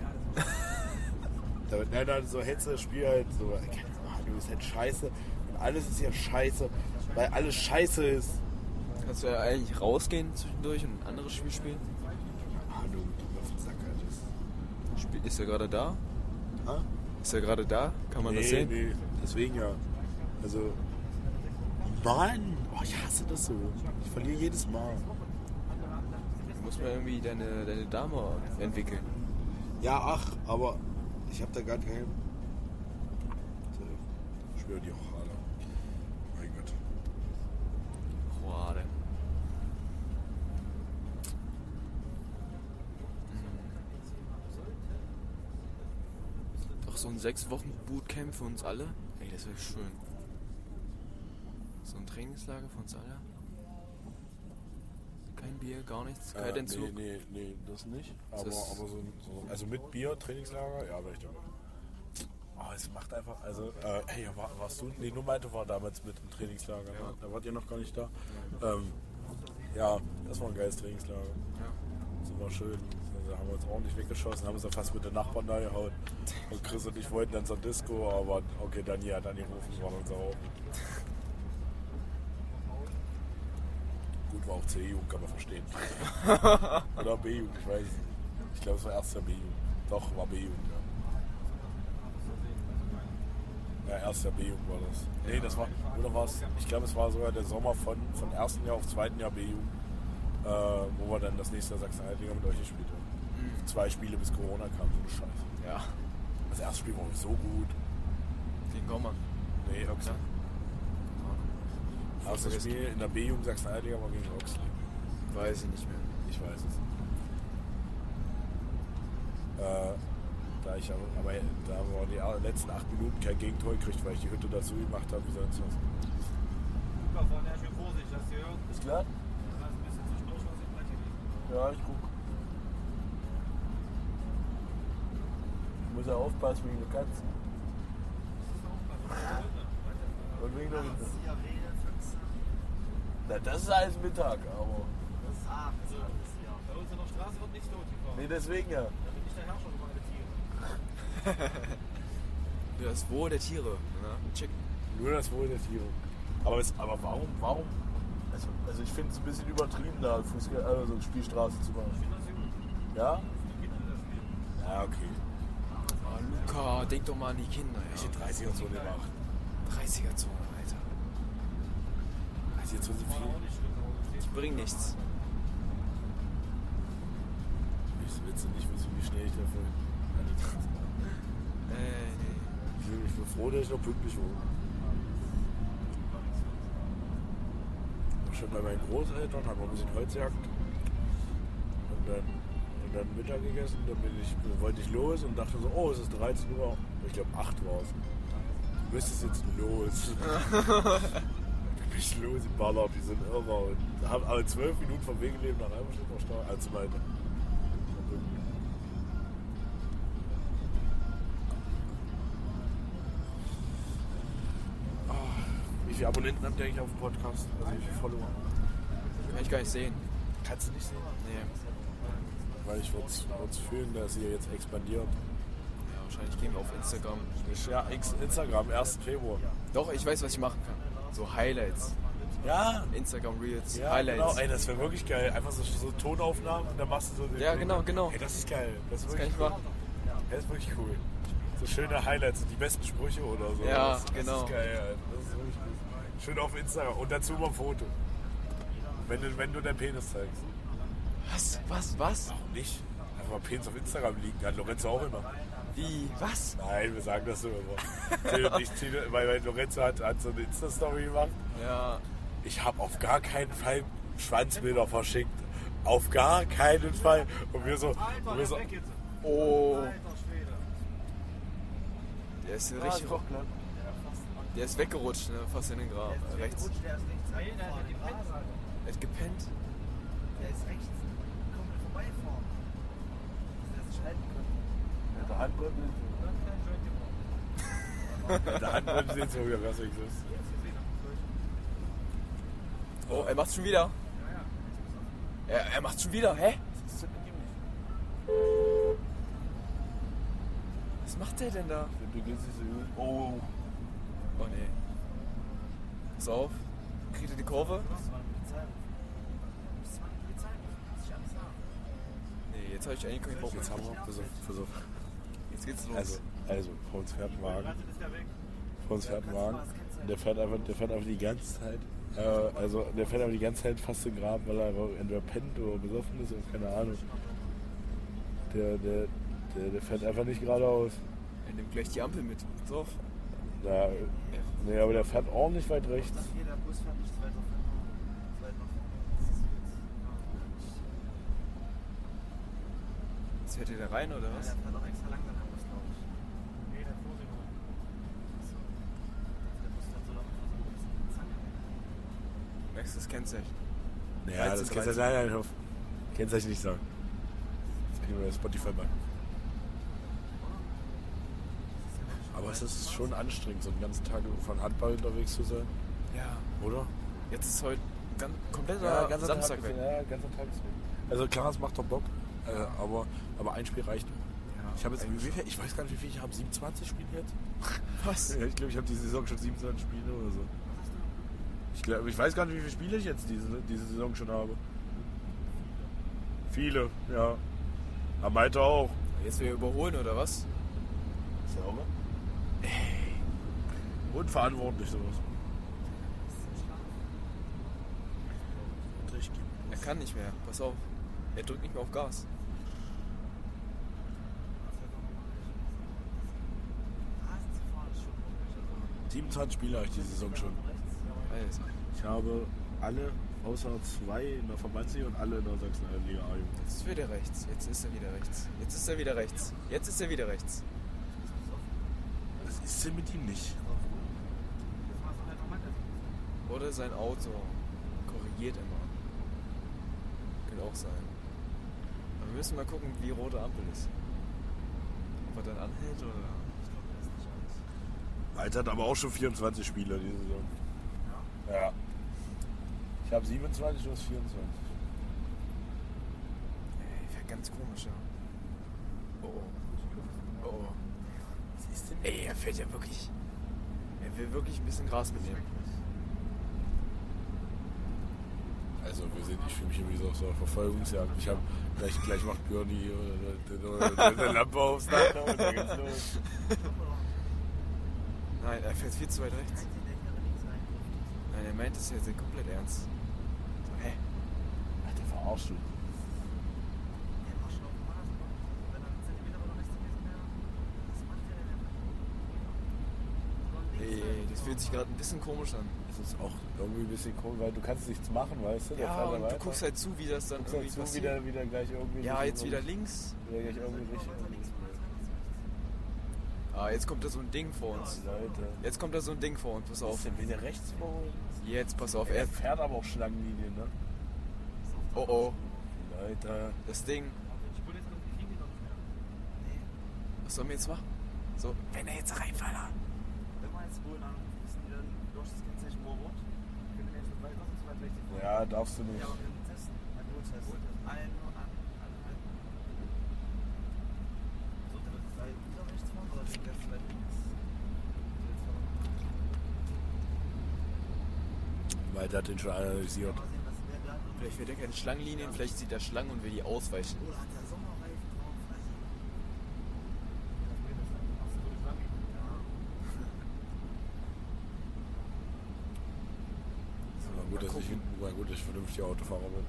Damit, nein, nein, so hältst du das Spiel halt so, keine Ahnung, ist halt scheiße. Und alles ist ja scheiße, weil alles scheiße ist. Kannst du ja eigentlich rausgehen zwischendurch und anderes Spiel spielen? Ahnung, die auf den Sack halt ist. Spiel ist er gerade da? Ha? Ist er gerade da? Kann man nee, das sehen? nee, deswegen ja. Also, Mann, oh, ich hasse das so. Ich verliere jedes Mal. Du musst mal irgendwie deine, deine Dame entwickeln. Ja, ach, aber ich habe da gar keinen. Ich schwöre die Hochhader. Mein Gott. Schade. Doch so ein sechs Wochen Bootcamp für uns alle? Ey, das wäre schön. So ein Trainingslager für uns alle. Kein Bier, gar nichts, kein Äh, Entzug. nee, nee, nee, das nicht. Aber, ist- aber so, so, also mit Bier, Trainingslager, ja, wäre ich dabei. Oh, es macht einfach, also, äh, hey, war, warst du? Nee, nur meinte war damals mit im Trainingslager. Ne? Da wart ihr noch gar nicht da. Ähm, ja, das war ein geiles Trainingslager. Das war schön. Also haben wir uns ordentlich weggeschossen, haben uns ja fast mit den Nachbarn da gehauen. Und Chris und ich wollten dann zur Disco, aber okay, Dani hat angerufen, war dann sauer. Gut, war auch C-Jugend, kann man verstehen. Oder B-Jugend, ich weiß nicht. Ich glaube, es war erster B-Jugend. Doch, war B-Jugend, ja. Ja, erster B-Jugend war das. Nee, das war, oder war es, ich glaube, es war sogar der Sommer von, von ersten Jahr auf zweiten Jahr B-Jugend, äh, wo wir dann das nächste Sachsen-Anhalt-Liga mit euch gespielt haben. Zwei Spiele bis Corona kam, so eine Scheiße. Ja, Das erste Spiel war so gut. gegen Gommer. Nee, Oxley. Das erste Spiel in der B-Jugend Sachsen-Anhalt-Liga war gegen Oxley. Weiß ich nicht mehr. Ich weiß es. Äh, da ich aber, aber da war die letzten acht Minuten kein Gegentor gekriegt, weil ich die Hütte dazu gemacht habe, wie sonst was. Luca, vorne her schön Vorsicht, hast du gehört? Ist klar? Ja, ich guck. Muss ja aufpassen wegen der Katzen. Und wegen der Hunde. Na, das ist alles Mittag, aber. Bei uns in der Straße wird nichts totgefahren. Nee, deswegen ja. Da bin ich der Herrscher über alle Tiere. Das Wohl der Tiere. Ne? Chicken. Nur das Wohl der Tiere. Aber, es, aber warum, warum? Also, also ich finde es ein bisschen übertrieben, da Fußball, also Spielstraße zu machen. Ich finde das gut. Ja? Das. Ja, okay. Oh, denk doch mal an die Kinder. Welche Ja. 30er Zone gemacht? 30er Zone, Alter. 30er Zone sind War viel. Die bringen nichts. Ich du nicht wissen, wie schnell ich da an die Grenze. Äh, nee. Ich bin- froh, dass ich noch pünktlich. War schon bei meinen Großeltern, haben wir ein bisschen Holz. Dann, Mittag gegessen. Dann bin ich, wollte ich los und dachte so, oh, es ist 13 Uhr. Ich glaube, 8 war es. Du müsstest jetzt los. bin ich los im Baller, die sind irre. Und haben aber 12 Minuten vom Wegeleben nach Eimerstedt noch Stau. Also meine. Wie viele Abonnenten habt ihr eigentlich auf dem Podcast? Also wie viele Follower? Kann ich gar nicht sehen. Kannst du nicht sehen. Nee. Weil ich würde es fühlen, dass ihr jetzt expandiert. Ja, wahrscheinlich gehen wir auf Instagram. Ja, Instagram, 1. Februar. Doch, ich weiß, was ich machen kann. So Highlights. Ja, Instagram Reels. ja Highlights. genau. Ey, das wäre wirklich geil. Einfach so, so Tonaufnahmen und dann machst du so den Ja, genau, genau. Ey, das ist geil. Das ist Das kann wirklich ich cool. machen. Das ist wirklich cool. So schöne Highlights, die besten Sprüche oder so. Ja, das, das genau. ist geil, Alter. Das ist wirklich gut. Schön auf Instagram. Und dazu mal ein Foto. Wenn du, wenn du deinen Penis zeigst. Was? Was? Was? Warum nicht? Einfach mal Penis auf Instagram liegen. Hat Lorenzo auch immer. Wie? Was? Nein, wir sagen das immer. Ich, weil, weil Lorenzo hat, hat so eine Insta-Story gemacht. Ja. Ich habe auf gar keinen Fall Schwanzbilder verschickt. Auf gar keinen Fall. Und wir so, und wir der ist so. Oh. Der ist Ah, richtig. doch glatt. Der ist weggerutscht, ne? Fast in den Grab. Rechts. Der ist rechts. Nein, der hat die Pets. Er hat gepennt. Der ist rechts. Komplett vorbeifahren. Der ist schalten können. Mit der Handbremse. Mit der Handbremse sieht so Kölsch. Oh, er macht's schon wieder. Er, er macht's schon wieder. Hä? Was macht der denn da? Du gehst nicht so gut. Oh. Oh nee. Pass auf. Kriegt er die Kurve? Ist. Nee, jetzt habe ich eigentlich keinen Bock mehr. Pass auf, pass auf. Jetzt geht's los. Also, also, vor uns fährt ein Wagen. Vor uns fährt ein Wagen. Der fährt einfach, der fährt einfach die ganze Zeit. Äh, also, der fährt einfach die ganze Zeit fast den Grab, weil er einfach entweder pennt oder besoffen ist und keine Ahnung. Der, der, der, der fährt einfach nicht geradeaus. er nimmt gleich die Ampel mit. Pass auf. Da, nee, aber der fährt ordentlich weit rechts. Jeder Bus fährt nicht. Weit jetzt. Fährt ihr da rein oder Ja, was? der fährt auch extra langsam, der Bus, glaube ich. Nee, der Vorsicht. Der Bus fährt so langsam. so ein bisschen zack. Du das Kennzeichen? Naja, 13, das 13. nein, nein, auf. Kennzeichen nicht sagen. Das kriegen wir Spotify bei. Aber es ist schon anstrengend, so einen ganzen Tag von Handball unterwegs zu sein, Ja. oder? Jetzt ist heute ganz, kompletter Samstag weg. Ja, ganzer Tag ist weg. Also klar, es macht doch Bock, äh, aber, aber ein Spiel reicht. Ich habe jetzt, wie viel, ich weiß gar nicht, wie viel ich habe, 27 Spiele jetzt? Was? Ja, ich glaube, ich habe diese Saison schon 27 Spiele oder so. Ich, glaub, ich weiß gar nicht, wie viele Spiele ich jetzt diese, diese Saison schon habe. Viele, ja. Am Malte auch. Jetzt wir überholen oder was? Sauber? Unverantwortlich sowas. Er kann nicht mehr. Pass auf. Er drückt nicht mehr auf Gas. Ja. 27 Spiele habe ich diese Saison schon. Alter. Ich habe alle außer zwei in der Verbandsliga und alle in der Sachsen-Liga A-Jugend. Jetzt ist wieder rechts. Jetzt ist er wieder rechts. Jetzt ist er wieder rechts. Jetzt ist er wieder rechts. Was ist denn mit ihm nicht? Oder sein Auto korrigiert immer. Könnte auch sein. Aber wir müssen mal gucken, wie rote Ampel ist. Ob er dann anhält oder. Alter hat aber auch schon 24 Spiele diese Saison. Ja. Ich habe 27, du hast 24. Ey, fährt ganz komisch, ja. Oh oh. Oh oh. Was ist denn? Ey, er fährt ja wirklich. Er will wirklich ein bisschen Gras mitnehmen. Also wir sind, ich fühle mich irgendwie so auf so einer Verfolgungsjagd. Ich habe gleich, gleich macht Björn die äh, eine Lampe aufs Dach und dann geht's los. Nein, er fährt viel zu weit rechts. Nein, er meint es jetzt komplett ernst. So, hä? Ach, der verarscht du. Ey, das fühlt sich gerade ein bisschen komisch an. Das ist auch irgendwie ein bisschen komisch, weil du kannst nichts machen, weißt du? Der Ja, und du guckst halt zu, wie das dann Guckst irgendwie halt zu, passiert. wieder, wieder gleich irgendwie. Ja, jetzt wieder links. Wieder gleich irgendwie Richtung. Ah, jetzt kommt da so ein Ding vor uns. Leute. Jetzt kommt da so ein Ding vor uns, pass auf. denn wieder rechts vorholen? Jetzt, pass auf. Er Er, fährt aber auch Schlangenlinien, ne? oh oh, Leute. das Ding. Was sollen wir jetzt machen? So, wenn er jetzt reinfällt. Ja, darfst du nicht. Weil der hat den schon analysiert. Vielleicht wird er keine Schlangenlinien, vielleicht sieht er Schlangen und will die ausweichen. Gut, dass ich, war gut, dass ich vernünftiger Autofahrer bin.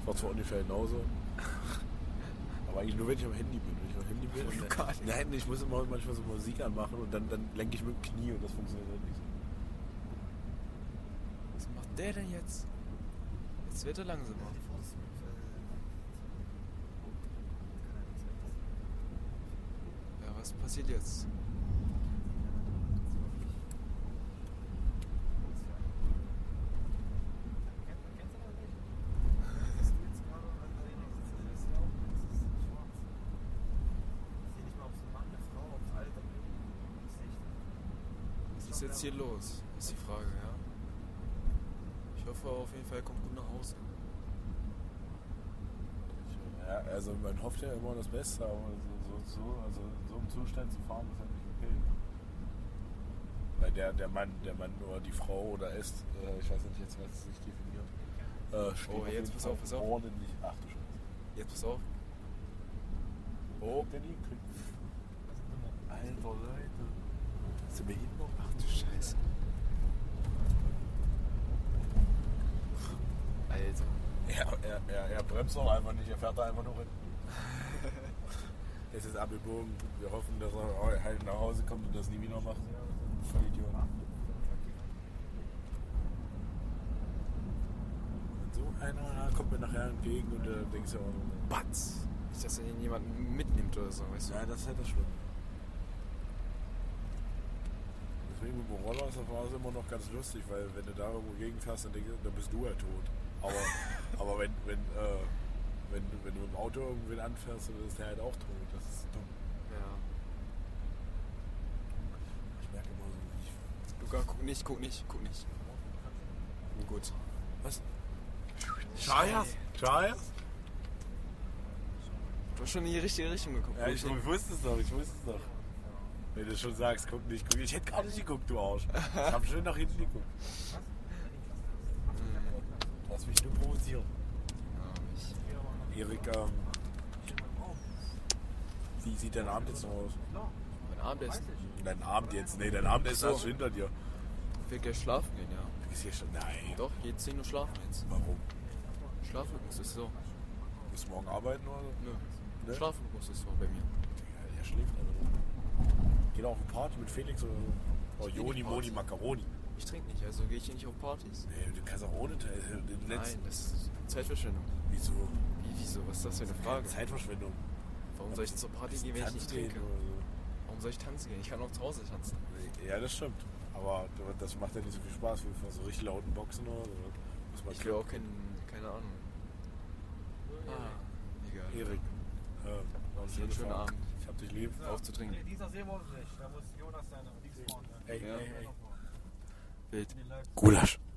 Ich war zwar ungefähr genauso. Aber eigentlich nur, wenn ich am Handy bin. Wenn ich am Handy bin. Gar nicht. Nein, ich muss immer manchmal so Musik anmachen und dann, dann lenke ich mit dem Knie und das funktioniert halt nicht. Der denn jetzt? Jetzt wird er langsamer. Ja, was passiert jetzt? Was ist jetzt hier los? Ist die Frage, hoffe auf jeden Fall, er kommt gut nach Hause. Ja, also man hofft ja immer das Beste, aber so, so, so, also in so einem Zustand zu fahren ist halt nicht okay. Weil der, der Mann, der Mann oder die Frau oder es, äh, ich weiß nicht jetzt, was es sich definiert, äh, steht Oh, auf jetzt pass Fall auf, pass auf. ordentlich. Ach du Scheiße. Jetzt pass auf. Oh, Danny, Alter Leute. Sind wir hin noch? ach du Scheiße. Alter. Er, er, er, er bremst auch einfach nicht, er fährt da einfach nur hin. Es ist abgebogen. Wir hoffen, dass er halt nach Hause kommt und das nie wieder macht. Voll Idiot. So einer kommt mir nachher entgegen und du denkst ja auch, Batz. Nicht, dass er ihn jemanden mitnimmt oder so, weißt du? ja, das ist halt das Schlimme. Deswegen mit dem Roller war es immer noch ganz lustig, weil wenn du da irgendwo gegenfährst, dann, denkst du, dann bist du ja tot. Aber, aber wenn, wenn, äh, wenn, du- wenn du dem Auto irgendwen anfährst, dann ist der halt auch tot. Das ist dumm. Ja. Ich merke immer so, wie ich. Luca, guck nicht, guck nicht, guck nicht. Gut. Was? Scheiß? Scheiß? Du hast schon in die richtige Richtung geguckt. Ja, ich, ich wusste es doch, ich wusste es doch. Wenn du schon sagst, guck nicht, guck nicht. Ich hätte gar nicht geguckt, du Arsch. Ich hab schön nach hinten geguckt. Du hast mich nur provoziert. Ja, ich, Erik, ähm, wie sieht dein Abend jetzt noch aus? mein Abendessen. Dein Abend jetzt? Nee, dein Abendessen so. hast du hinter dir. Ich will gleich schlafen gehen, ja. Du bist hier schon. Nein. Doch, je 10 Uhr schlafen jetzt. Warum? Schlafrhythmus ist so. Musst du morgen arbeiten oder? Nö. Ne? Schlafrhythmus ist so bei mir. Ja, der schläft einfach. Geht auch auf eine Party mit Felix oder so. Oh, Joni, Moni. Macaroni. Ich trinke nicht, also gehe ich hier nicht auf Partys. Nee, du kannst auch ohne Teil. Den Nein, das ist Zeitverschwendung. Wieso? Wie, wieso? Was ist das für eine Frage? Zeitverschwendung. Warum soll ich zur Party gehen, wenn ich nicht trinke? Warum soll ich tanzen gehen? Ich kann auch zu Hause tanzen. Ja, das stimmt. Aber das macht ja nicht so viel Spaß wie vor so richtig lauten Boxen oder so. Muss man Ich will auch kein, keine Ahnung. Ah, egal. Erik. Eine Einen schönen. Abend. Ich hab dich lieb. Auf zu trinken. Dieser Seewolf nicht. Da muss Jonas seine. Ey, ey, ey. Wild. Gulasch. Gut.